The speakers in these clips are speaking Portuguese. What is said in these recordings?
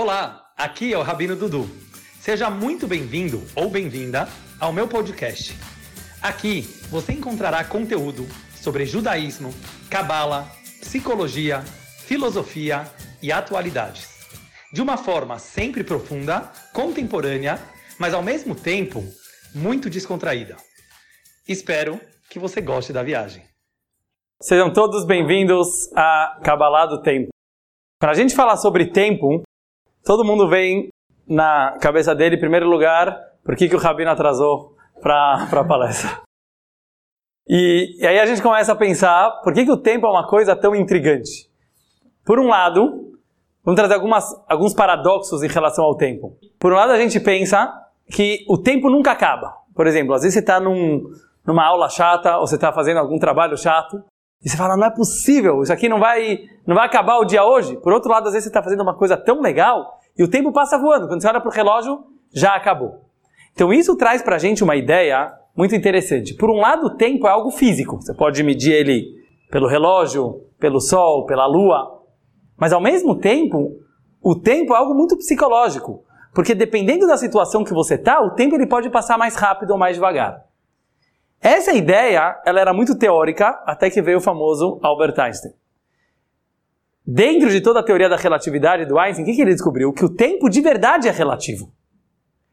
Olá, aqui é o Rabino Dudu. Seja muito bem-vindo ou bem-vinda ao meu podcast. Aqui você encontrará conteúdo sobre judaísmo, cabala, psicologia, filosofia e atualidades. De uma forma sempre profunda, contemporânea, mas ao mesmo tempo muito descontraída. Espero que você goste da viagem. Sejam todos bem-vindos a Cabalá do Tempo. Para a gente falar sobre tempo, todo mundo vem na cabeça dele, em primeiro lugar, por que, que o Rabino atrasou para a palestra. E, e, aí a gente começa a pensar por que, que o tempo é uma coisa tão intrigante. Por um lado, vamos trazer algumas, alguns paradoxos em relação ao tempo. Por um lado, a gente pensa que o tempo nunca acaba. Por exemplo, às vezes você está num, numa aula chata ou você está fazendo algum trabalho chato e você fala, não é possível, isso aqui não vai, não vai acabar o dia hoje. Por outro lado, às vezes você está fazendo uma coisa tão legal e o tempo passa voando. Quando você olha para o relógio, já acabou. Então isso traz para a gente uma ideia muito interessante. Por um lado, o tempo é algo físico. Você pode medir ele pelo relógio, pelo sol, pela lua. Mas ao mesmo tempo, o tempo é algo muito psicológico. Porque dependendo da situação que você está, o tempo ele pode passar mais rápido ou mais devagar. Essa ideia, ela era muito teórica, até que veio o famoso Albert Einstein. Dentro de toda a teoria da relatividade do Einstein, o que, ele descobriu? Que o tempo de verdade é relativo.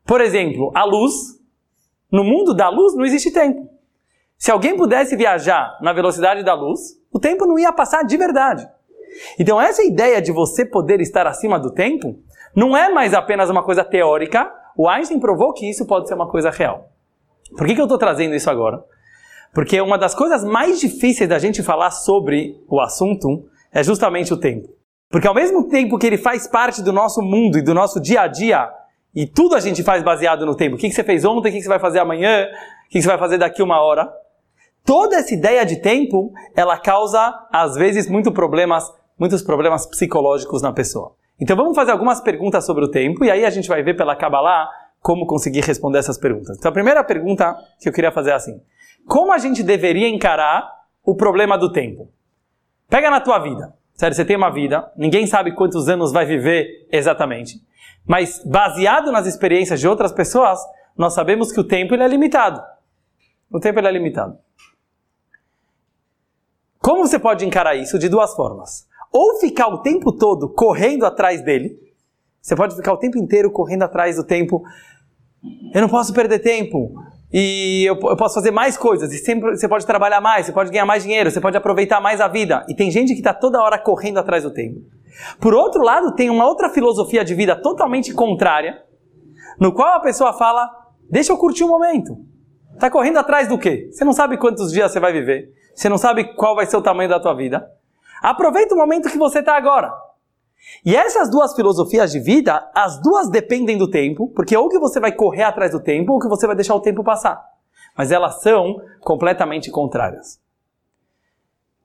Por exemplo, a luz, no mundo da luz não existe tempo. Se alguém pudesse viajar na velocidade da luz, o tempo não ia passar de verdade. Então, essa ideia de você poder estar acima do tempo não é mais apenas uma coisa teórica. O Einstein provou que isso pode ser uma coisa real. Por que, que eu estou trazendo isso agora? Porque uma das coisas mais difíceis da gente falar sobre o assunto é justamente o tempo. Porque ao mesmo tempo que ele faz parte do nosso mundo e do nosso dia a dia, e tudo a gente faz baseado no tempo. O que, você fez ontem, o que, você vai fazer amanhã, o que você vai fazer daqui uma hora. Toda essa ideia de tempo, ela causa, às vezes, muito problemas, muitos problemas psicológicos na pessoa. Então vamos fazer algumas perguntas sobre o tempo, e aí a gente vai ver pela Kabbalah como conseguir responder essas perguntas. Então a primeira pergunta que eu queria fazer é assim: como a gente deveria encarar o problema do tempo? Pega na tua vida. Sério, você tem uma vida, ninguém sabe quantos anos vai viver exatamente. Mas baseado nas experiências de outras pessoas, nós sabemos que o tempo ele é limitado. O tempo ele é limitado. Como você pode encarar isso? De duas formas. Ou ficar o tempo todo correndo atrás dele. Você pode ficar o tempo inteiro correndo atrás do tempo. Eu não posso perder tempo. E eu, eu, posso fazer mais coisas. E sempre você pode trabalhar mais, você pode ganhar mais dinheiro, você pode aproveitar mais a vida. E tem gente que está toda hora correndo atrás do tempo. Por outro lado, tem uma outra filosofia de vida totalmente contrária, no qual a pessoa fala: deixa eu curtir o momento. Está correndo atrás do quê? Você não sabe quantos dias você vai viver. Você não sabe qual vai ser o tamanho da tua vida. Aproveita o momento que você está agora. E essas duas filosofias de vida, as duas dependem do tempo, porque ou que você vai correr atrás do tempo, ou que você vai deixar o tempo passar. Mas elas são completamente contrárias.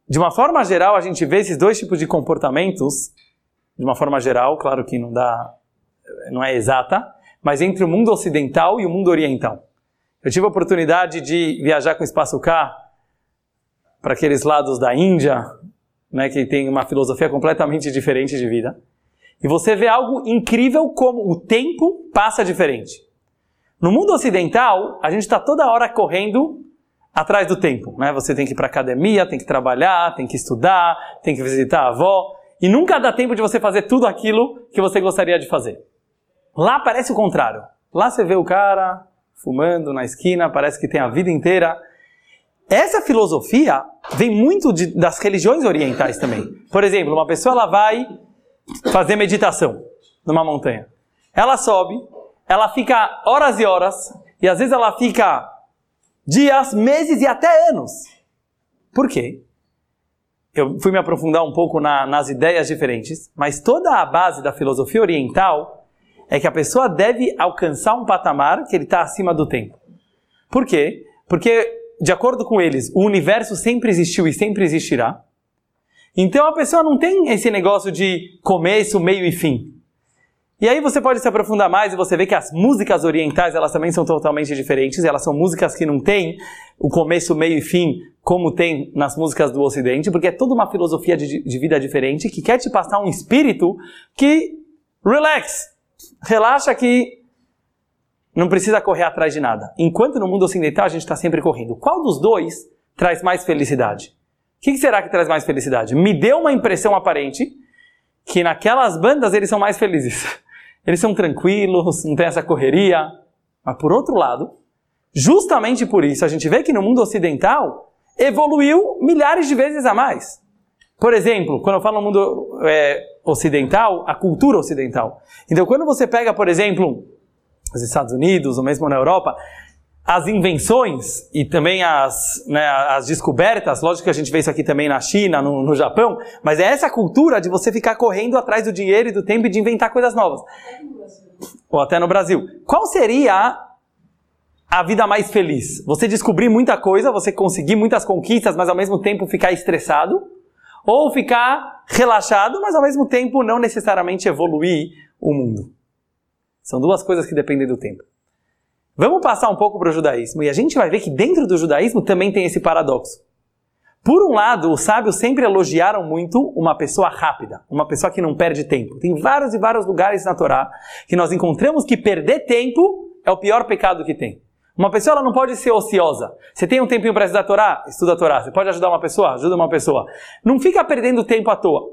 De uma forma geral, a gente vê esses dois tipos de comportamentos, de uma forma geral, claro que não dá, não é exata, mas entre o mundo ocidental e o mundo oriental. Eu tive a oportunidade de viajar com o Espaço K para aqueles lados da Índia, né, que tem uma filosofia completamente diferente de vida. E você vê algo incrível como o tempo passa diferente. No mundo ocidental, a gente está toda hora correndo atrás do tempo. Né? Você tem que ir para academia, tem que trabalhar, tem que estudar, tem que visitar a avó. E nunca dá tempo de você fazer tudo aquilo que você gostaria de fazer. Lá parece o contrário. Lá você vê o cara fumando na esquina, parece que tem a vida inteira essa filosofia vem muito de, das religiões orientais também. Por exemplo, uma pessoa ela vai fazer meditação numa montanha. Ela sobe, ela fica horas e horas, e às vezes ela fica dias, meses e até anos. Por quê? Eu fui me aprofundar um pouco na, nas ideias diferentes, mas toda a base da filosofia oriental é que a pessoa deve alcançar um patamar que ele está acima do tempo. Por quê? Porque de acordo com eles, o universo sempre existiu e sempre existirá. Então a pessoa não tem esse negócio de começo, meio e fim. E aí você pode se aprofundar mais e você vê que as músicas orientais elas também são totalmente diferentes. Elas são músicas que não têm o começo, meio e fim como tem nas músicas do Ocidente, porque é toda uma filosofia de, de vida diferente que quer te passar um espírito que Relax. Relaxa que não precisa correr atrás de nada. Enquanto no mundo ocidental a gente está sempre correndo. Qual dos dois traz mais felicidade? O que, será que traz mais felicidade? Me deu uma impressão aparente que naquelas bandas eles são mais felizes. Eles são tranquilos, não tem essa correria. Mas por outro lado, justamente por isso a gente vê que no mundo ocidental evoluiu milhares de vezes a mais. Por exemplo, quando eu falo no mundo é, ocidental, a cultura ocidental. Então, quando você pega, por exemplo, os Estados Unidos, ou mesmo na Europa, as invenções e também as, né, as descobertas, lógico que a gente vê isso aqui também na China, no, no, Japão, mas é essa cultura de você ficar correndo atrás do dinheiro e do tempo e de inventar coisas novas. Ou até no Brasil. Qual seria a vida mais feliz? Você descobrir muita coisa, você conseguir muitas conquistas, mas ao mesmo tempo ficar estressado? Ou ficar relaxado, mas ao mesmo tempo não necessariamente evoluir o mundo? São duas coisas que dependem do tempo. Vamos passar um pouco para o judaísmo e a gente vai ver que dentro do judaísmo também tem esse paradoxo. Por um lado, os sábios sempre elogiaram muito uma pessoa rápida, uma pessoa que não perde tempo. Tem vários e vários lugares na Torá que nós encontramos que perder tempo é o pior pecado que tem. Uma pessoa ela não pode ser ociosa. Você tem um tempinho para estudar a Torá? Estuda a Torá. Você pode ajudar uma pessoa? Ajuda uma pessoa. Não fica perdendo tempo à toa.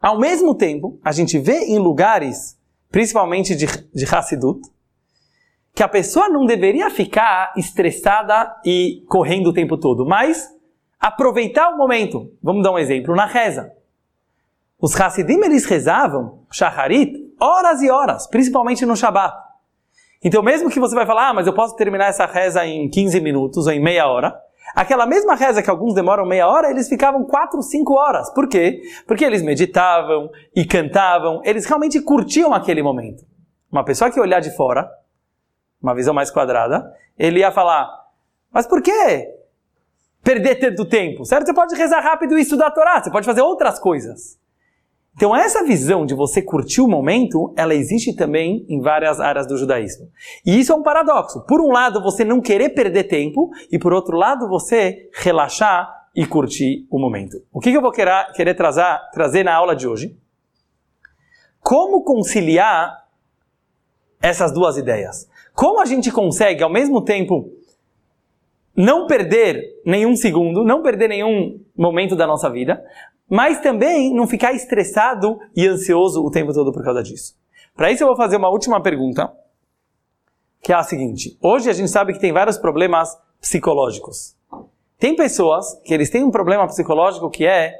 Ao mesmo tempo, a gente vê em lugares, principalmente de, de Hassidut, que a pessoa não deveria ficar estressada e correndo o tempo todo, mas aproveitar o momento. Vamos dar um exemplo na reza. Os Hassidim eles rezavam Shacharit horas e horas, principalmente no Shabat. Então, mesmo que você vai falar, ah, mas eu posso terminar essa reza em 15 minutos ou em meia hora, aquela mesma reza que alguns demoram meia hora, eles ficavam 4, 5 horas. Por quê? Porque eles meditavam e cantavam, eles realmente curtiam aquele momento. Uma pessoa que olhar de fora, uma visão mais quadrada, ele ia falar: Mas por que perder tanto tempo? Certo? Você pode rezar rápido e estudar a Torá, você pode fazer outras coisas. Então, essa visão de você curtir o momento, ela existe também em várias áreas do judaísmo. E isso é um paradoxo. Por um lado, você não querer perder tempo, e por outro lado, você relaxar e curtir o momento. O que eu vou querer, querer trazer, trazer na aula de hoje? Como conciliar essas duas ideias? Como a gente consegue, ao mesmo tempo, não perder nenhum segundo, não perder nenhum momento da nossa vida, mas também não ficar estressado e ansioso o tempo todo por causa disso? Para isso eu vou fazer uma última pergunta, que é a seguinte: hoje a gente sabe que tem vários problemas psicológicos. Tem pessoas que eles têm um problema psicológico que é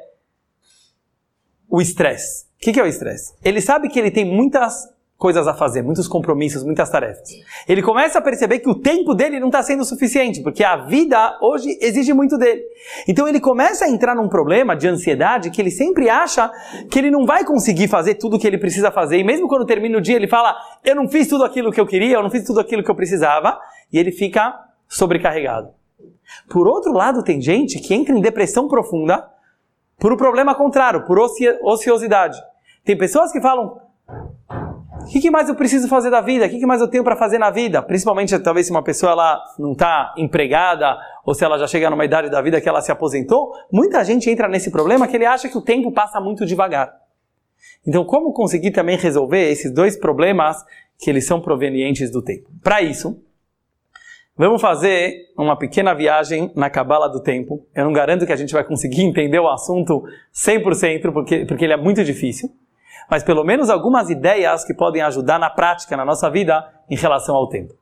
o estresse. O que, é o estresse? Ele sabe que ele tem muitas coisas a fazer, muitos compromissos, muitas tarefas. Ele começa a perceber que o tempo dele não está sendo suficiente, porque a vida hoje exige muito dele. Então ele começa a entrar num problema de ansiedade que ele sempre acha que ele não vai conseguir fazer tudo o que ele precisa fazer. E mesmo quando termina o dia, ele fala: Eu não fiz tudo aquilo que eu queria, eu não fiz tudo aquilo que eu precisava. E ele fica sobrecarregado. Por outro lado, tem gente que entra em depressão profunda por um problema contrário, por ociosidade. Tem pessoas que falam: que, que, mais eu preciso fazer da vida? O que, que mais eu tenho para fazer na vida? Principalmente, talvez, se uma pessoa ela não está empregada ou se ela já chega numa idade da vida que ela se aposentou, muita gente entra nesse problema que ele acha que o tempo passa muito devagar. Então, como conseguir também resolver esses dois problemas que eles são provenientes do tempo? Para isso, vamos fazer uma pequena viagem na cabala do tempo. Eu não garanto que a gente vai conseguir entender o assunto 100% porque, porque ele é muito difícil mas pelo menos algumas ideias que podem ajudar na prática, na nossa vida, em relação ao tempo.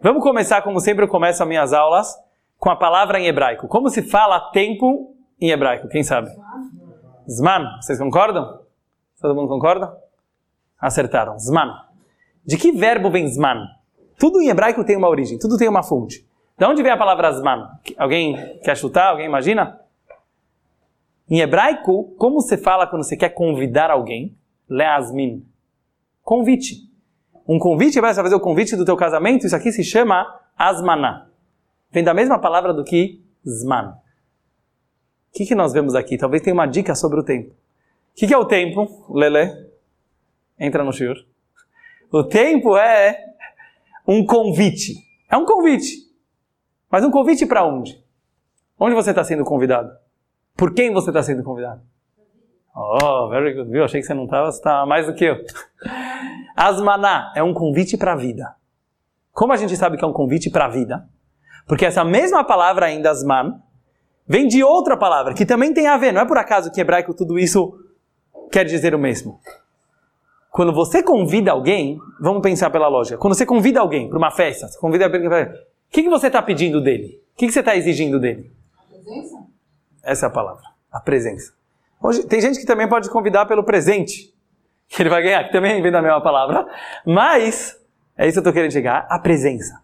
Vamos começar, como sempre eu começo as minhas aulas, com a palavra em hebraico. Como se fala tempo em hebraico? Quem sabe? Zman. Vocês concordam? Todo mundo concorda? Acertaram. Zman. De que verbo vem Zman? Tudo em hebraico tem uma origem, tudo tem uma fonte. De onde vem a palavra Zman? Alguém quer chutar? Alguém imagina? Em hebraico, como se fala quando você quer convidar alguém? Leasmin. Convite. Um convite, vai fazer o convite do teu casamento, isso aqui se chama asmaná. Vem da mesma palavra do que zman. O que, que nós vemos aqui? Talvez tenha uma dica sobre o tempo. O que, que é o tempo, Lele? Entra no shiur. O tempo é um convite. É um convite. Mas um convite para onde? Onde você está sendo convidado? Por quem você está sendo convidado? Oh, very good. Viu? Achei que você não estava, você estava mais do que eu. Asmaná é um convite para a vida. Como a gente sabe que é um convite para a vida? Porque essa mesma palavra ainda, asman, vem de outra palavra, que também tem a ver. Não é por acaso que em hebraico tudo isso quer dizer o mesmo. Quando você convida alguém, vamos pensar pela lógica. Quando você convida alguém para uma festa, você convida alguém para... O que, que você está pedindo dele? O que, que você está exigindo dele? A presença. Essa é a palavra. A presença. Hoje, tem gente que também pode convidar pelo presente, que ele vai ganhar, que também vem da mesma palavra. Mas, é isso que eu estou querendo chegar, a presença.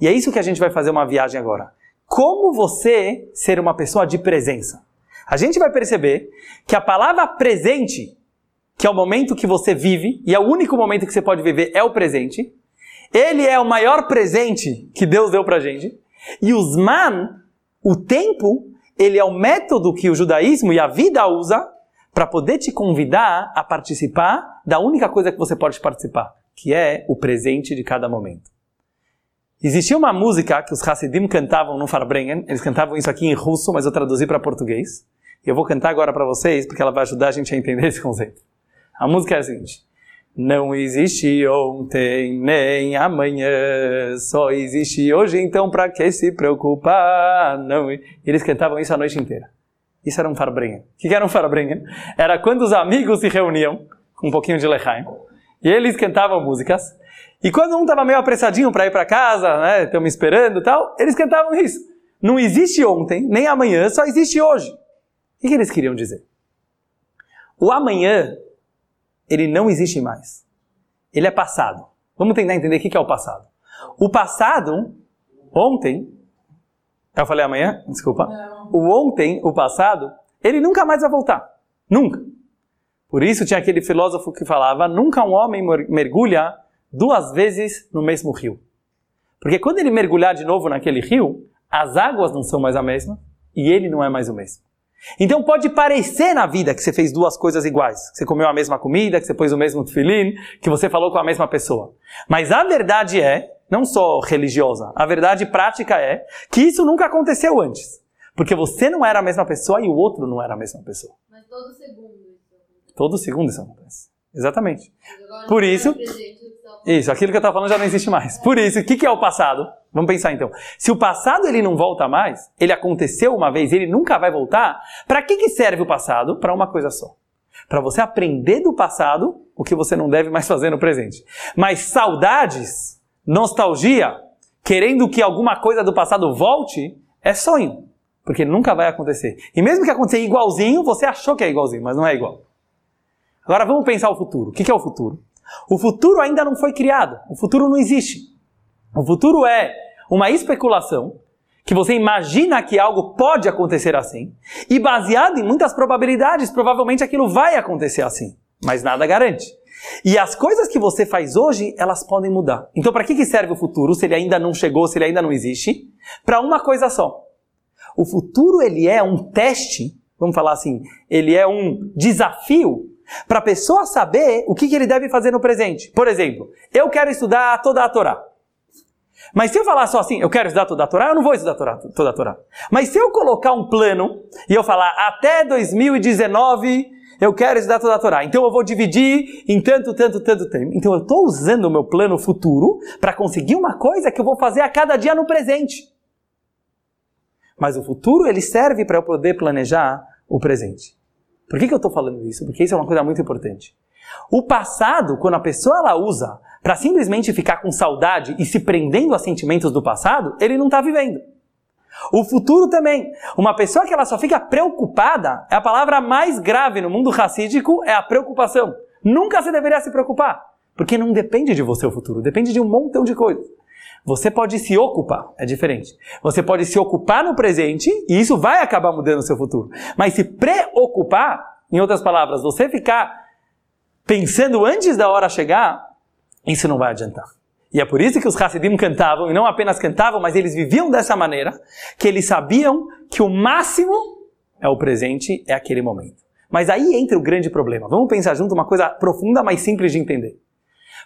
E é isso que a gente vai fazer uma viagem agora. Como você ser uma pessoa de presença? A gente vai perceber que a palavra presente que é o momento que você vive, e é o único momento que você pode viver é o presente. Ele é o maior presente que Deus deu pra gente. E os man, o tempo, ele é o método que o judaísmo e a vida usa para poder te convidar a participar da única coisa que você pode participar, que é o presente de cada momento. Existia uma música que os Hasidim cantavam no Farbrengen, eles cantavam isso aqui em russo, mas eu traduzi para português. E eu vou cantar agora para vocês, porque ela vai ajudar a gente a entender esse conceito. A música é a seguinte: Não existe ontem nem amanhã, só existe hoje, então para que se preocupar? Não. Eles cantavam isso a noite inteira. Isso era um farbrengen. O que era um farbrengen? Era quando os amigos se reuniam, com um pouquinho de lechaim, e eles cantavam músicas, e quando um estava meio apressadinho para ir para casa, né, estão me esperando e tal, eles cantavam isso. Não existe ontem, nem amanhã, só existe hoje. O que eles queriam dizer? O amanhã ele não existe mais. Ele é passado. Vamos tentar entender o que é o passado. O passado, ontem, eu falei amanhã? Desculpa. Não. O ontem, o passado, ele nunca mais vai voltar. Nunca. Por isso tinha aquele filósofo que falava: nunca um homem mergulha duas vezes no mesmo rio. Porque quando ele mergulhar de novo naquele rio, as águas não são mais a mesma e ele não é mais o mesmo. Então pode parecer na vida que você fez duas coisas iguais. Que você comeu a mesma comida, que você pôs o mesmo tefilim, que você falou com a mesma pessoa. Mas a verdade é, não só religiosa, a verdade prática é que isso nunca aconteceu antes. Porque você não era a mesma pessoa e o outro não era a mesma pessoa. Mas todo segundo isso acontece. Todo segundo isso acontece. Exatamente. Por isso, isso, aquilo que eu estava falando já não existe mais. Por isso, o que, que é o passado? Vamos pensar então. Se o passado ele não volta mais, ele aconteceu uma vez, ele nunca vai voltar, para que, que serve o passado? Para uma coisa só. Para você aprender do passado o que você não deve mais fazer no presente. Mas saudades, nostalgia, querendo que alguma coisa do passado volte, é sonho. Porque nunca vai acontecer. E mesmo que aconteça igualzinho, você achou que é igualzinho, mas não é igual. Agora vamos pensar o futuro. O que é o futuro? O futuro ainda não foi criado. O futuro não existe. O futuro é uma especulação que você imagina que algo pode acontecer assim, e baseado em muitas probabilidades, provavelmente aquilo vai acontecer assim, mas nada garante. E as coisas que você faz hoje, elas podem mudar. Então, para que, que serve o futuro, se ele ainda não chegou, se ele ainda não existe? Para uma coisa só. O futuro, ele é um teste, vamos falar assim, ele é um desafio para a pessoa saber o que, que ele deve fazer no presente. Por exemplo, eu quero estudar toda a Torá. Mas se eu falar só assim, eu quero estudar toda a Torá, eu não vou estudar toda a Torá. Mas se eu colocar um plano e eu falar até 2019 eu quero estudar toda a Torá, então eu vou dividir em tanto, tanto, tanto tempo. Então eu estou usando o meu plano futuro para conseguir uma coisa que eu vou fazer a cada dia no presente. Mas o futuro ele serve para eu poder planejar o presente. Por que, que eu estou falando isso? Porque isso é uma coisa muito importante. O passado, quando a pessoa ela usa para simplesmente ficar com saudade e se prendendo a sentimentos do passado, ele não está vivendo. O futuro também. Uma pessoa que ela só fica preocupada, é a palavra mais grave no mundo racídico, é a preocupação. Nunca você deveria se preocupar, porque não depende de você o futuro, depende de um montão de coisas. Você pode se ocupar, é diferente. Você pode se ocupar no presente e isso vai acabar mudando o seu futuro. Mas se preocupar, em outras palavras, você ficar pensando antes da hora chegar, isso não vai adiantar. E é por isso que os Hassidim cantavam, e não apenas cantavam, mas eles viviam dessa maneira, que eles sabiam que o máximo é o presente, é aquele momento. Mas aí entra o grande problema. Vamos pensar junto uma coisa profunda, mas simples de entender.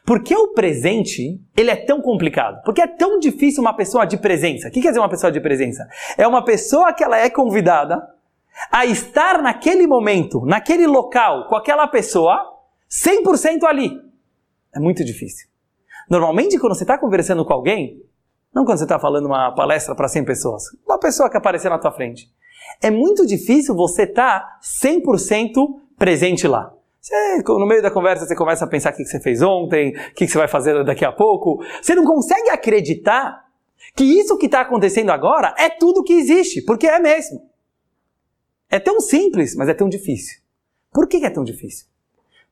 Por que o presente ele é tão complicado? Por que é tão difícil uma pessoa de presença? O que quer dizer uma pessoa de presença? É uma pessoa que ela é convidada a estar naquele momento, naquele local, com aquela pessoa, 100% ali. É muito difícil. Normalmente, quando você está conversando com alguém, não quando você está falando uma palestra para 100 pessoas, uma pessoa que aparecer na tua frente, é muito difícil você estar tá 100% presente lá. Você, no meio da conversa, você começa a pensar o que você fez ontem, o que você vai fazer daqui a pouco. Você não consegue acreditar que isso que está acontecendo agora é tudo que existe, porque é mesmo. É tão simples, mas é tão difícil. Por que é tão difícil?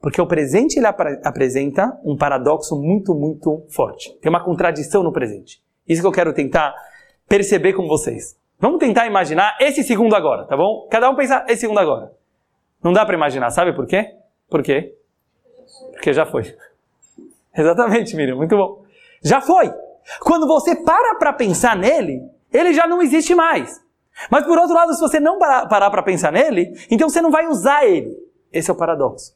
Porque o presente ele ap apresenta um paradoxo muito, muito forte. Tem uma contradição no presente. Isso que eu quero tentar perceber com vocês. Vamos tentar imaginar esse segundo agora, tá bom? Cada um pensa esse segundo agora. Não dá para imaginar, sabe por quê? Por quê? Porque já foi. Exatamente, Miriam, muito bom. Já foi. Quando você para para pensar nele, ele já não existe mais. Mas por outro lado, se você não parar para pensar nele, então você não vai usar ele. Esse é o paradoxo.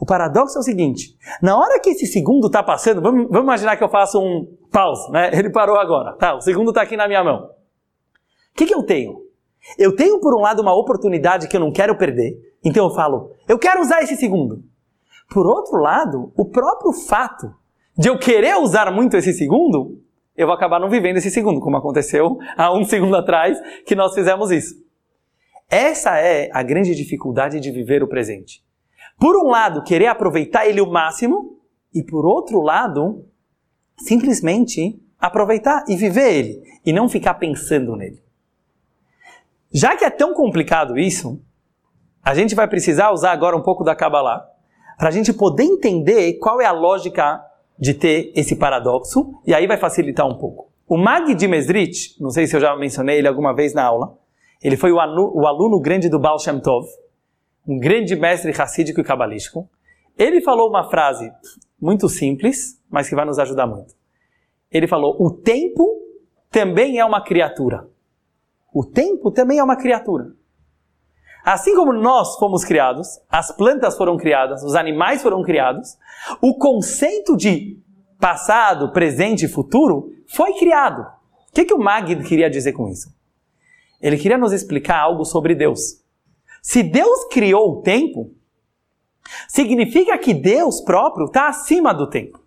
O paradoxo é o seguinte: na hora que esse segundo está passando, vamos, vamos, imaginar que eu faço um pause, né? Ele parou agora, tá? O segundo está aqui na minha mão. O que, que eu tenho? Eu tenho, por um lado, uma oportunidade que eu não quero perder, então eu falo, eu quero usar esse segundo. Por outro lado, o próprio fato de eu querer usar muito esse segundo eu vou acabar não vivendo esse segundo, como aconteceu há um segundo atrás que nós fizemos isso. Essa é a grande dificuldade de viver o presente. Por um lado, querer aproveitar ele o máximo, e por outro lado, simplesmente aproveitar e viver ele, e não ficar pensando nele. Já que é tão complicado isso, a gente vai precisar usar agora um pouco da Kabbalah para a gente poder entender qual é a lógica de ter esse paradoxo, e aí vai facilitar um pouco. O Mag de Mesrit, não sei se eu já mencionei ele alguma vez na aula, ele foi o, aluno, o aluno grande do Baal Shem Tov, um grande mestre racídico e cabalístico. Ele falou uma frase muito simples, mas que vai nos ajudar muito. Ele falou: O tempo também é uma criatura. O tempo também é uma criatura. Assim como nós fomos criados, as plantas foram criadas, os animais foram criados, o conceito de passado, presente e futuro foi criado. O que, que o Magid queria dizer com isso? Ele queria nos explicar algo sobre Deus. Se Deus criou o tempo, significa que Deus próprio está acima do tempo.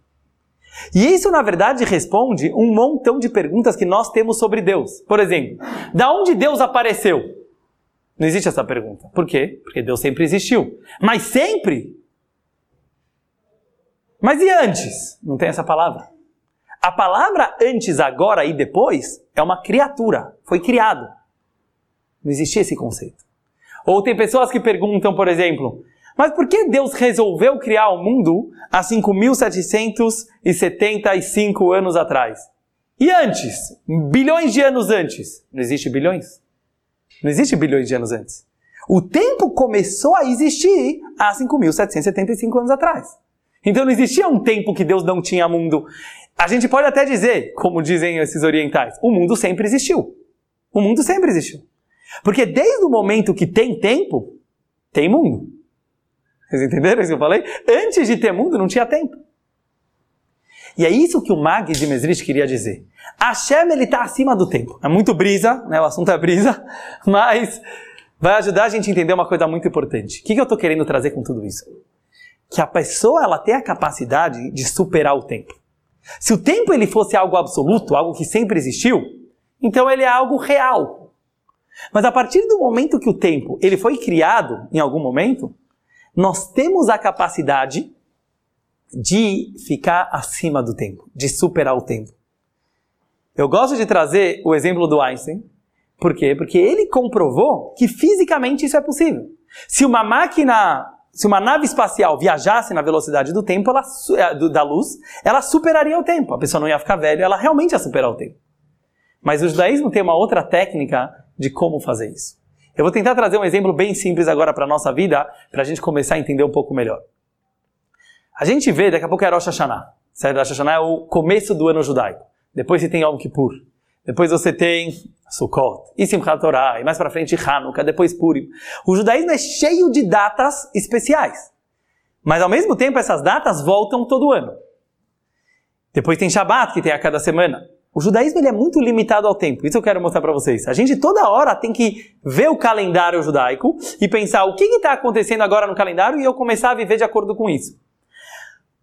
E isso, na verdade, responde um montão de perguntas que nós temos sobre Deus. Por exemplo, da onde Deus apareceu? Não existe essa pergunta. Por quê? Porque Deus sempre existiu. Mas sempre? Mas e antes? Não tem essa palavra. A palavra antes, agora e depois é uma criatura. Foi criado. Não existia esse conceito. Ou tem pessoas que perguntam, por exemplo, mas por que Deus resolveu criar o mundo há 5.775 anos atrás? E antes? Bilhões de anos antes? Não existe bilhões? Não existe bilhões de anos antes. O tempo começou a existir há 5.775 anos atrás. Então não existia um tempo que Deus não tinha mundo. A gente pode até dizer, como dizem esses orientais, o mundo sempre existiu. O mundo sempre existiu. Porque desde o momento que tem tempo, tem mundo. Vocês entenderam isso que eu falei? Antes de ter mundo, não tinha tempo. E é isso que o Mag de Mesrit queria dizer. Hashem, ele está acima do tempo. É muito brisa, né? o assunto é brisa, mas vai ajudar a gente a entender uma coisa muito importante. O que, que eu estou querendo trazer com tudo isso? Que a pessoa ela tem a capacidade de superar o tempo. Se o tempo ele fosse algo absoluto, algo que sempre existiu, então ele é algo real. Mas a partir do momento que o tempo ele foi criado em algum momento, nós temos a capacidade de ficar acima do tempo, de superar o tempo. Eu gosto de trazer o exemplo do Einstein. Por quê? Porque ele comprovou que fisicamente isso é possível. Se uma máquina, se uma nave espacial viajasse na velocidade do tempo, ela, eh, da luz, ela superaria o tempo. A pessoa não ia ficar velha, ela realmente ia superar o tempo. Mas o judaísmo tem uma outra técnica de como fazer isso. Eu vou tentar trazer um exemplo bem simples agora para a nossa vida, para a gente começar a entender um pouco melhor. A gente vê, daqui a pouco é Rosh Hashanah. Certo? Rosh Hashanah é o começo do ano judaico. Depois você tem Yom Kippur. Depois você tem Sukkot, e Simchat Torah, e mais para frente Hanukkah, depois Purim. O judaísmo é cheio de datas especiais. Mas ao mesmo tempo essas datas voltam todo ano. Depois tem Shabat, que tem a cada semana. O judaísmo ele é muito limitado ao tempo. Isso eu quero mostrar para vocês. A gente toda hora tem que ver o calendário judaico e pensar o que está acontecendo agora no calendário e eu começar a viver de acordo com isso.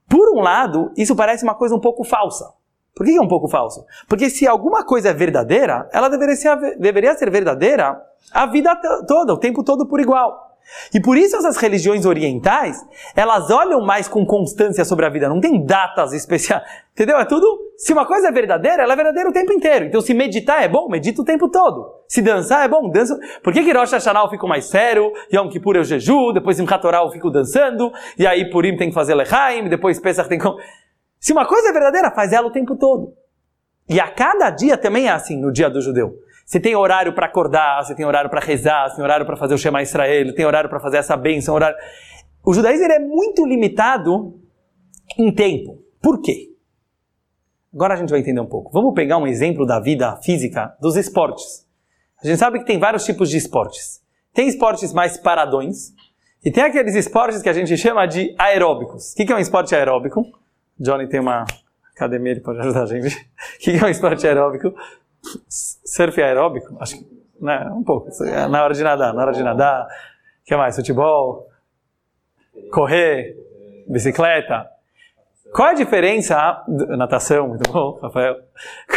Por um lado, isso parece uma coisa um pouco falsa. Por que é um pouco falso? Porque se alguma coisa é verdadeira, ela deveria ser, deveria ser verdadeira a vida toda, o tempo todo por igual. E por isso essas religiões orientais, elas olham mais com constância sobre a vida, não tem datas especiais, entendeu? É tudo, se uma coisa é verdadeira, ela é verdadeira o tempo inteiro. Então se meditar é bom, medita o tempo todo. Se dançar é bom, dança. Por que que Rosh Hashanah eu fico mais sério, Yom Kippur eu jeju, depois em Torah eu fico dançando, e aí Purim tem que fazer Lechaim, depois Pesach tem que... Se uma coisa é verdadeira, faz ela o tempo todo. E a cada dia também é assim no dia do judeu. Você tem horário para acordar, você tem horário para rezar, você tem horário para fazer o Shema Israel, tem horário para fazer essa bênção, horário... O judaísmo é muito limitado em tempo. Por quê? Agora a gente vai entender um pouco. Vamos pegar um exemplo da vida física dos esportes. A gente sabe que tem vários tipos de esportes. Tem esportes mais paradões e tem aqueles esportes que a gente chama de aeróbicos. O que é um esporte aeróbico? Johnny tem uma academia, ele pode ajudar a gente. O que é um esporte aeróbico? surf aeróbico, acho que, né, um pouco, na hora de nadar, na hora de nadar, o que mais? Futebol, correr, bicicleta. Qual a diferença, natação, muito bom, Rafael,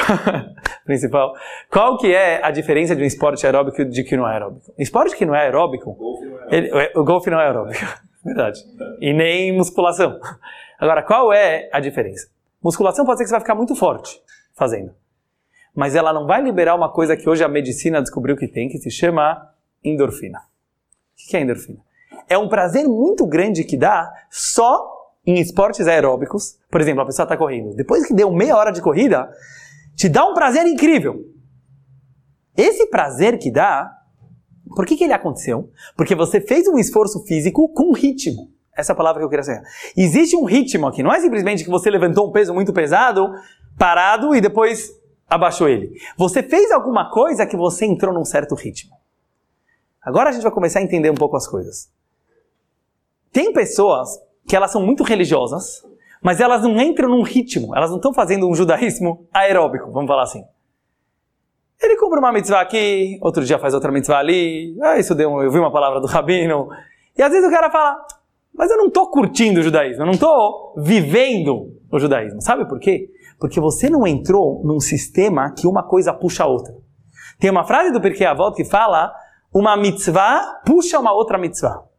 principal, qual que é a diferença de um esporte aeróbico de que não é aeróbico? Esporte que não é aeróbico, o golfe não é aeróbico, verdade, e nem musculação. Agora, qual é a diferença? Musculação pode ser que você vai ficar muito forte fazendo mas ela não vai liberar uma coisa que hoje a medicina descobriu que tem, que se chama endorfina. O que é endorfina? É um prazer muito grande que dá só em esportes aeróbicos. Por exemplo, a pessoa está correndo. Depois que deu meia hora de corrida, te dá um prazer incrível. Esse prazer que dá, por que, que ele aconteceu? Porque você fez um esforço físico com ritmo. Essa é a palavra que eu queria dizer. Existe um ritmo aqui. Não é simplesmente que você levantou um peso muito pesado, parado e depois abaixou ele. Você fez alguma coisa que você entrou num certo ritmo. Agora a gente vai começar a entender um pouco as coisas. Tem pessoas que elas são muito religiosas, mas elas não entram num ritmo, elas não estão fazendo um judaísmo aeróbico, vamos falar assim. Ele cumpre uma mitzvah aqui, outro dia faz outra mitzvah ali, ah, isso deu, eu vi uma palavra do rabino. E às vezes o cara fala, mas eu não estou curtindo o judaísmo, eu não estou vivendo o judaísmo. Sabe por quê? Porque você não entrou num sistema que uma coisa puxa a outra. Tem uma frase do Pirkei Avot que fala: uma mitzvah puxa uma outra mitzvah.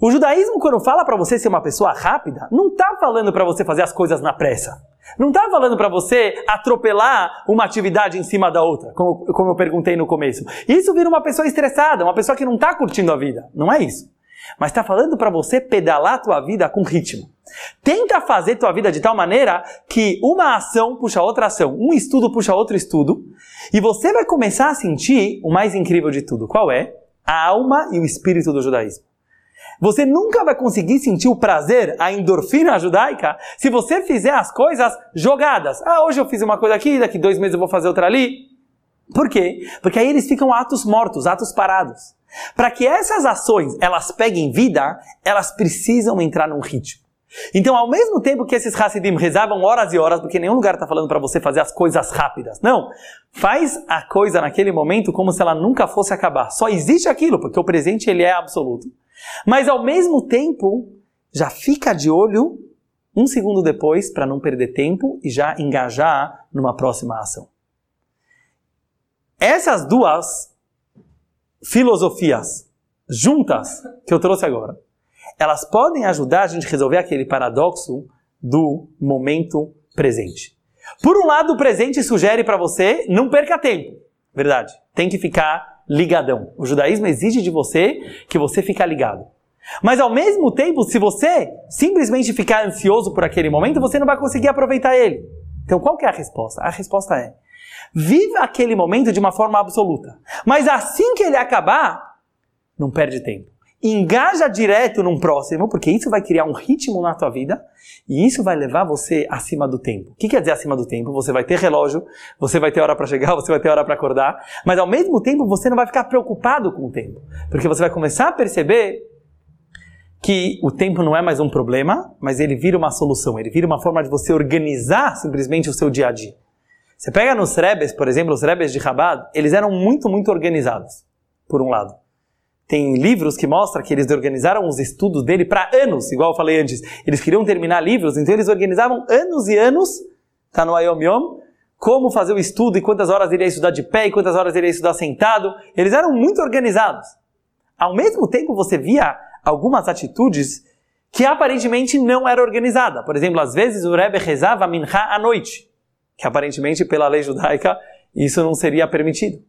O judaísmo, quando fala para você ser uma pessoa rápida, não está falando para você fazer as coisas na pressa. Não está falando para você atropelar uma atividade em cima da outra, como, como eu perguntei no começo. Isso vira uma pessoa estressada, uma pessoa que não está curtindo a vida. Não é isso. Mas está falando para você pedalar a tua vida com ritmo. Tenta fazer tua vida de tal maneira que uma ação puxa outra ação, um estudo puxa outro estudo, e você vai começar a sentir o mais incrível de tudo. Qual é? A alma e o espírito do judaísmo. Você nunca vai conseguir sentir o prazer, a endorfina judaica, se você fizer as coisas jogadas. Ah, hoje eu fiz uma coisa aqui, daqui dois meses eu vou fazer outra ali. Por quê? Porque aí eles ficam atos mortos, atos parados. Para que essas ações elas peguem vida, elas precisam entrar num ritmo. Então, ao mesmo tempo que esses Hassidim rezavam horas e horas, porque nenhum lugar está falando para você fazer as coisas rápidas. Não. Faz a coisa naquele momento como se ela nunca fosse acabar. Só existe aquilo, porque o presente ele é absoluto. Mas ao mesmo tempo, já fica de olho um segundo depois para não perder tempo e já engajar numa próxima ação. Essas duas filosofias juntas que eu trouxe agora, elas podem ajudar a gente a resolver aquele paradoxo do momento presente. Por um lado, o presente sugere para você não perca tempo. Verdade. Tem que ficar ligadão. O judaísmo exige de você que você fique ligado. Mas ao mesmo tempo, se você simplesmente ficar ansioso por aquele momento, você não vai conseguir aproveitar ele. Então qual que é a resposta? A resposta é: Viva aquele momento de uma forma absoluta. Mas assim que ele acabar, não perde tempo. Engaja direto num próximo, porque isso vai criar um ritmo na tua vida e isso vai levar você acima do tempo. O que quer dizer acima do tempo? Você vai ter relógio, você vai ter hora para chegar, você vai ter hora para acordar, mas ao mesmo tempo você não vai ficar preocupado com o tempo, porque você vai começar a perceber que o tempo não é mais um problema, mas ele vira uma solução, ele vira uma forma de você organizar simplesmente o seu dia a dia. Você pega nos Rebes, por exemplo, os Rebes de Chabad, eles eram muito, muito organizados, por um lado. Tem livros que mostram que eles organizaram os estudos dele para anos, igual eu falei antes. Eles queriam terminar livros, então eles organizavam anos e anos, tá no Ayom Yom, como fazer o estudo e quantas horas ele ia estudar de pé e quantas horas ele ia estudar sentado. Eles eram muito organizados. Ao mesmo tempo, você via algumas atitudes que aparentemente não era organizada. Por exemplo, às vezes o Rebbe rezava minha à noite, que aparentemente pela lei judaica isso não seria permitido.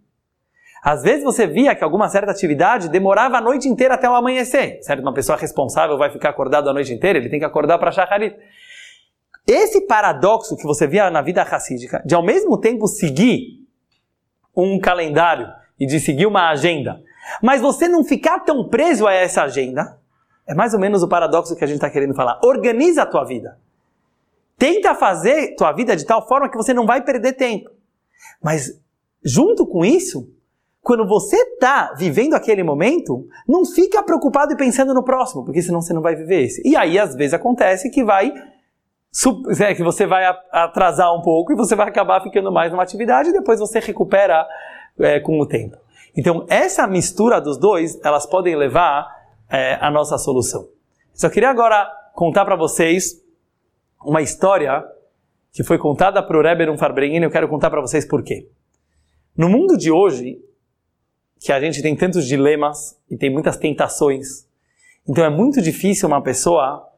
Às vezes você via que alguma certa atividade demorava a noite inteira até o amanhecer. Certo? Uma pessoa responsável vai ficar acordado a noite inteira, ele tem que acordar para Shacharit. Esse paradoxo que você via na vida racídica, de ao mesmo tempo seguir um calendário e de seguir uma agenda, mas você não ficar tão preso a essa agenda, é mais ou menos o paradoxo que a gente está querendo falar. Organiza a tua vida. Tenta fazer tua vida de tal forma que você não vai perder tempo. Mas, junto com isso, quando você está vivendo aquele momento, não fica preocupado e pensando no próximo, porque senão você não vai viver esse. E aí, às vezes, acontece que vai é, que você vai atrasar um pouco e você vai acabar ficando mais numa atividade e depois você recupera é, com o tempo. Então, essa mistura dos dois, elas podem levar é, a nossa solução. Só queria agora contar para vocês uma história que foi contada para o Rebbe e eu quero contar para vocês por quê. No mundo de hoje, que a gente tem tantos dilemas e tem muitas tentações, então é muito difícil uma pessoa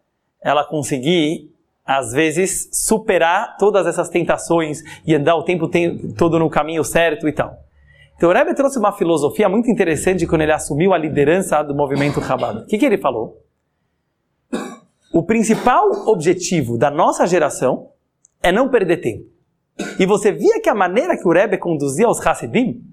ela conseguir às vezes superar todas essas tentações e andar o tempo todo no caminho certo e tal. Então o Rebbe trouxe uma filosofia muito interessante quando ele assumiu a liderança do movimento Chabad. O que, que ele falou? O principal objetivo da nossa geração é não perder tempo. E você via que a maneira que o Rebbe conduzia os Hasidim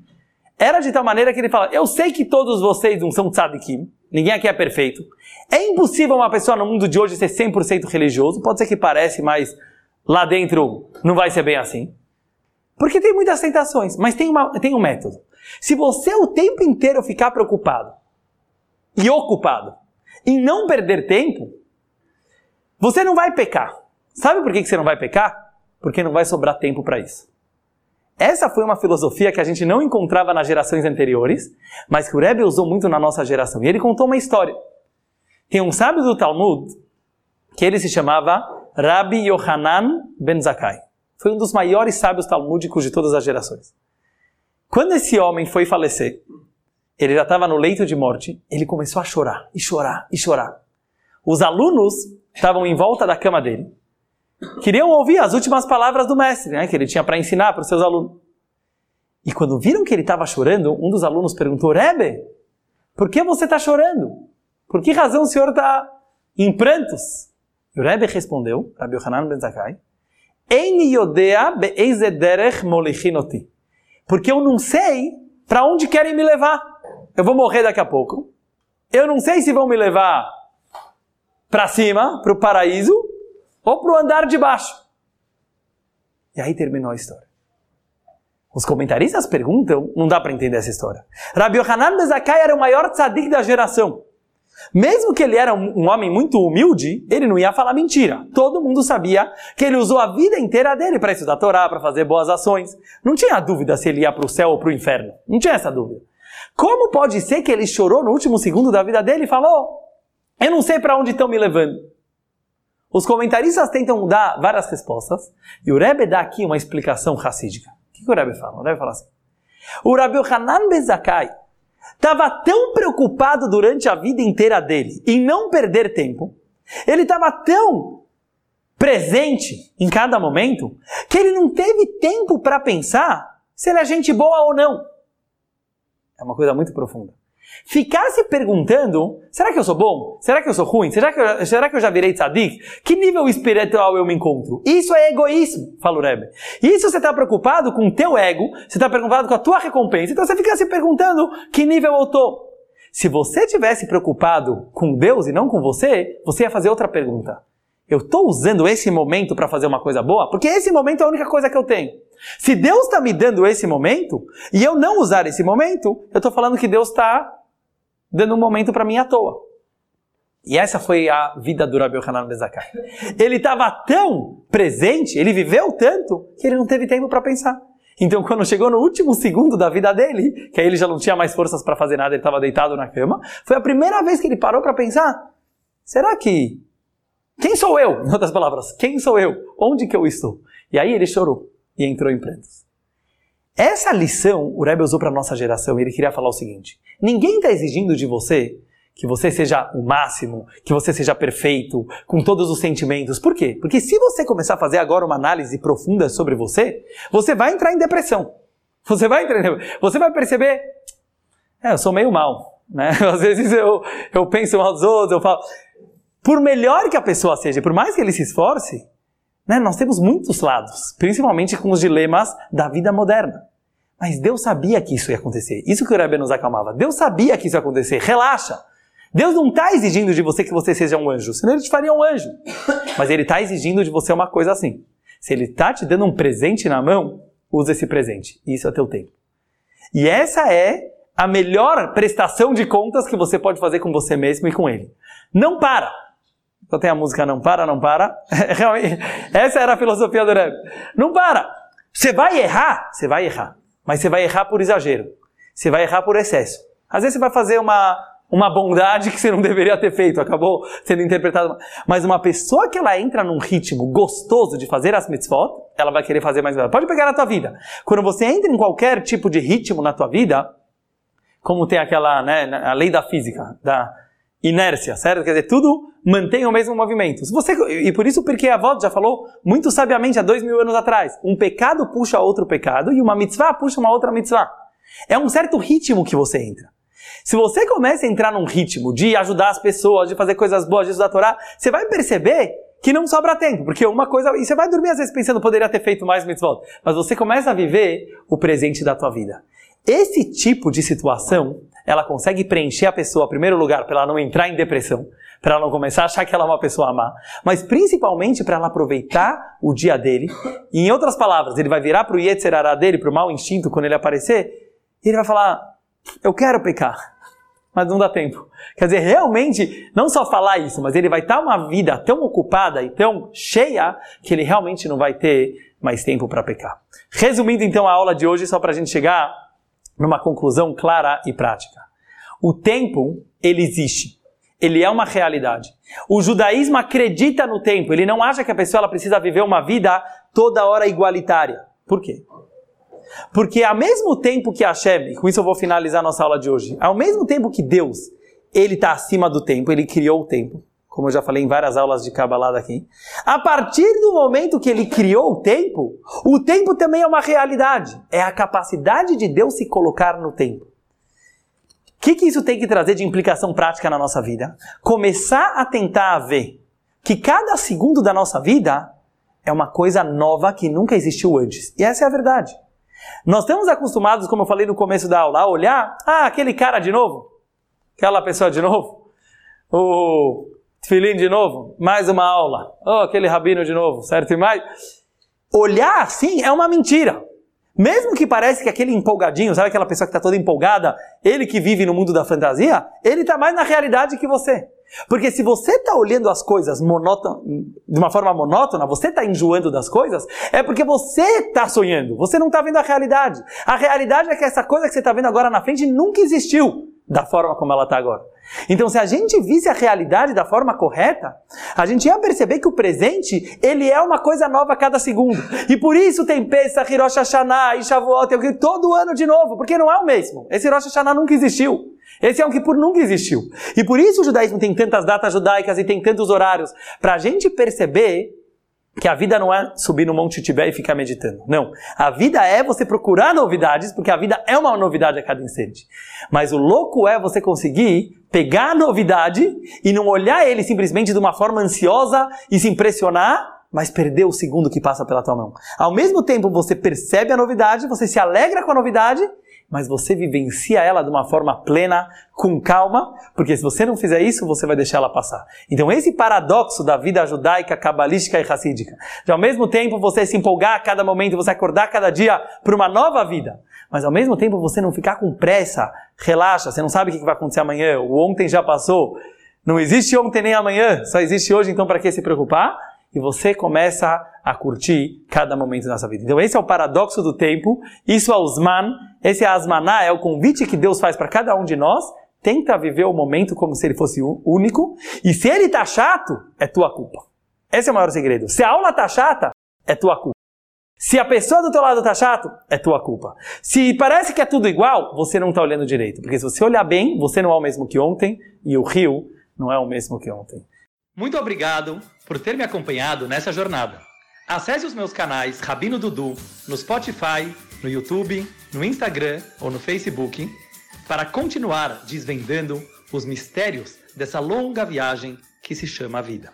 era de tal maneira que ele fala: Eu sei que todos vocês não são tzadikim, ninguém aqui é perfeito. É impossível uma pessoa no mundo de hoje ser 100% religioso, pode ser que parece, mas lá dentro não vai ser bem assim. Porque tem muitas tentações, mas tem, uma, tem um método. Se você o tempo inteiro ficar preocupado e ocupado em não perder tempo, você não vai pecar. Sabe por que você não vai pecar? Porque não vai sobrar tempo para isso. Essa foi uma filosofia que a gente não encontrava nas gerações anteriores, mas que o Rebbe usou muito na nossa geração. E ele contou uma história. Tem um sábio do Talmud que ele se chamava Rabbi Yohanan Ben Zakkai. Foi um dos maiores sábios talmúdicos de todas as gerações. Quando esse homem foi falecer, ele já estava no leito de morte, ele começou a chorar, e chorar, e chorar. Os alunos estavam em volta da cama dele, queriam ouvir as últimas palavras do mestre, né, que ele tinha para ensinar para os seus alunos. E quando viram que ele estava chorando, um dos alunos perguntou: Rebbe, por que você está chorando? Por que razão o senhor está em prantos? E o Rebbe respondeu, Rabbi Yohanan Ben Zakkai, porque eu não sei para onde querem me levar. Eu vou morrer daqui a pouco. Eu não sei se vão me levar para cima, para o paraíso, ou para o andar de baixo. E aí terminou a história. Os comentaristas perguntam, não dá para entender essa história. Rabbi Yohanan Bezakai era o maior tzadik da geração. Mesmo que ele era um, homem muito humilde, ele não ia falar mentira. Todo mundo sabia que ele usou a vida inteira dele para estudar a Torá, para fazer boas ações. Não tinha dúvida se ele ia para o céu ou para o inferno. Não tinha essa dúvida. Como pode ser que ele chorou no último segundo da vida dele e falou: Eu não sei para onde estão me levando? Os comentaristas tentam dar várias respostas e o Rebbe dá aqui uma explicação racídica. O que, o Rebbe fala? O Rebbe fala assim: O Rabbi Hanan Bezakai estava tão preocupado durante a vida inteira dele em não perder tempo, ele estava tão presente em cada momento, que ele não teve tempo para pensar se ele é gente boa ou não. É uma coisa muito profunda. Ficar se perguntando, será que eu sou bom? Será que eu sou ruim? Será que eu, será que eu já virei tzadik? Que nível espiritual eu me encontro? Isso é egoísmo, fala o Rebbe. Isso você está preocupado com o teu ego, você está preocupado com a tua recompensa, então você fica se perguntando que nível eu estou. Se você tivesse preocupado com Deus e não com você, você ia fazer outra pergunta. Eu estou usando esse momento para fazer uma coisa boa? Porque esse momento é a única coisa que eu tenho. Se Deus está me dando esse momento e eu não usar esse momento, eu estou falando que Deus está dando um momento para mim à toa. E essa foi a vida do Rabi Hanan Bezakai. Ele estava tão presente, ele viveu tanto, que ele não teve tempo para pensar. Então, quando chegou no último segundo da vida dele, que aí ele já não tinha mais forças para fazer nada, ele estava deitado na cama, foi a primeira vez que ele parou para pensar: será que. Quem sou eu? Em outras palavras, quem sou eu? Onde que eu estou? E aí ele chorou e entrou em prantos. Essa lição o Rebbe usou para a nossa geração e ele queria falar o seguinte: ninguém está exigindo de você que você seja o máximo, que você seja perfeito, com todos os sentimentos. Por quê? Porque se você começar a fazer agora uma análise profunda sobre você, você vai entrar em depressão. Você vai entrar Você vai perceber, é, eu sou meio mal, né? Às vezes eu, eu penso mal dos outros, eu falo... Por melhor que a pessoa seja, por mais que ele se esforce, né, nós temos muitos lados, principalmente com os dilemas da vida moderna. Mas Deus sabia que isso ia acontecer. Isso que o Rebbe nos acalmava. Deus sabia que isso ia acontecer. Relaxa. Deus não está exigindo de você que você seja um anjo, senão ele te faria um anjo. Mas ele está exigindo de você uma coisa assim. Se ele está te dando um presente na mão, usa esse presente. Isso é teu tempo. E essa é a melhor prestação de contas que você pode fazer com você mesmo e com ele. Não para. Só tem a música Não Para, Não Para. Essa era a filosofia do Rebbe. Não para. Você vai errar? Você vai errar. Mas você vai errar por exagero. Você vai errar por excesso. Às vezes você vai fazer uma, uma bondade que você não deveria ter feito, acabou sendo interpretado. Mas uma pessoa que ela entra num ritmo gostoso de fazer as mitzvot, ela vai querer fazer mais. Pode pegar na tua vida. Quando você entra em qualquer tipo de ritmo na tua vida, como tem aquela, né, a lei da física, da inércia, certo? Quer dizer, tudo mantém o mesmo movimento. Se você, e por isso porque a avó já falou muito sabiamente há dois mil anos atrás, um pecado puxa outro pecado e uma mitzvah puxa uma outra mitzvah. É um certo ritmo que você entra. Se você começa a entrar num ritmo de ajudar as pessoas, de fazer coisas boas, de estudar a Torá, você vai perceber que não sobra tempo, porque uma coisa, e você vai dormir às vezes pensando poderia ter feito mais mitzvot, mas você começa a viver o presente da tua vida. Esse tipo de situação, ela consegue preencher a pessoa, em primeiro lugar, para ela não entrar em depressão, para ela não começar a achar que ela é uma pessoa má, mas principalmente para ela aproveitar o dia dele. E em outras palavras, ele vai virar para o Yetzerará dele, para o mau instinto, quando ele aparecer, e ele vai falar: Eu quero pecar mas não dá tempo. Quer dizer, realmente, não só falar isso, mas ele vai estar uma vida tão ocupada e tão cheia que ele realmente não vai ter mais tempo para pecar. Resumindo então a aula de hoje, só para a gente chegar numa conclusão clara e prática. O tempo, ele existe. Ele é uma realidade. O judaísmo acredita no tempo. Ele não acha que a pessoa ela precisa viver uma vida toda hora igualitária. Por quê? Porque ao mesmo tempo que Hashem, e com isso eu vou finalizar nossa aula de hoje, ao mesmo tempo que Deus, ele está acima do tempo, ele criou o tempo, como eu já falei em várias aulas de Kabbalah aqui, a partir do momento que ele criou o tempo, o tempo também é uma realidade. É a capacidade de Deus se colocar no tempo. O que, que isso tem que trazer de implicação prática na nossa vida? Começar a tentar ver que cada segundo da nossa vida é uma coisa nova que nunca existiu antes. E essa é a verdade. Nós estamos acostumados, como eu falei no começo da aula, a olhar, ah, aquele cara de novo, aquela pessoa de novo, o Tfilim de novo, mais uma aula, oh, aquele rabino de novo, certo? E mais. Olhar assim é uma mentira. Mesmo que pareça que aquele empolgadinho, sabe aquela pessoa que está toda empolgada, ele que vive no mundo da fantasia, ele está mais na realidade que você. Porque se você está olhando as coisas de uma forma monótona, você está enjoando das coisas, é porque você está sonhando, você não está vendo a realidade. A realidade é que essa coisa que você está vendo agora na frente nunca existiu da forma como ela está agora. Então, se a gente visse a realidade da forma correta, a gente ia perceber que o presente, ele é uma coisa nova a cada segundo. E por isso tem Pesach, Rosh Hashanah e Shavuot, todo ano de novo, porque não é o mesmo. Esse Rosh Hashanah nunca existiu. Esse é um Kippur nunca existiu. E por isso o judaísmo tem tantas datas judaicas e tem tantos horários, para a gente perceber que a vida não é subir no Monte Tibé e ficar meditando. Não. A vida é você procurar novidades, porque a vida é uma novidade a cada instante. Mas o louco é você conseguir pegar a novidade e não olhar ele simplesmente de uma forma ansiosa e se impressionar, mas perder o segundo que passa pela tua mão. Ao mesmo tempo você percebe a novidade, você se alegra com a novidade mas você vivencia ela de uma forma plena, com calma, porque se você não fizer isso, você vai deixar ela passar. Então, esse paradoxo da vida judaica, cabalística e racídica, de ao mesmo tempo você se empolgar a cada momento, você acordar cada dia para uma nova vida, mas ao mesmo tempo você não ficar com pressa, relaxa, você não sabe o que vai acontecer amanhã, o ontem já passou, Não existe ontem nem amanhã, só existe hoje, então para que se preocupar? E você começa a curtir cada momento da nossa vida. Então esse é o paradoxo do tempo, isso é o Zman, esse é Asmaná, é o convite que Deus faz para cada um de nós, tenta viver o momento como se ele fosse único, e se ele tá chato, é tua culpa. Esse é o maior segredo. Se a aula tá chata, é tua culpa. Se a pessoa do teu lado tá chato, é tua culpa. Se parece que é tudo igual, você não tá olhando direito. Porque se você olhar bem, você não é o mesmo que ontem e o rio não é o mesmo que ontem. Muito obrigado por ter me acompanhado nessa jornada. Acesse os meus canais Rabino Dudu no Spotify, no YouTube, no Instagram ou no Facebook para continuar desvendando os mistérios dessa longa viagem que se chama vida.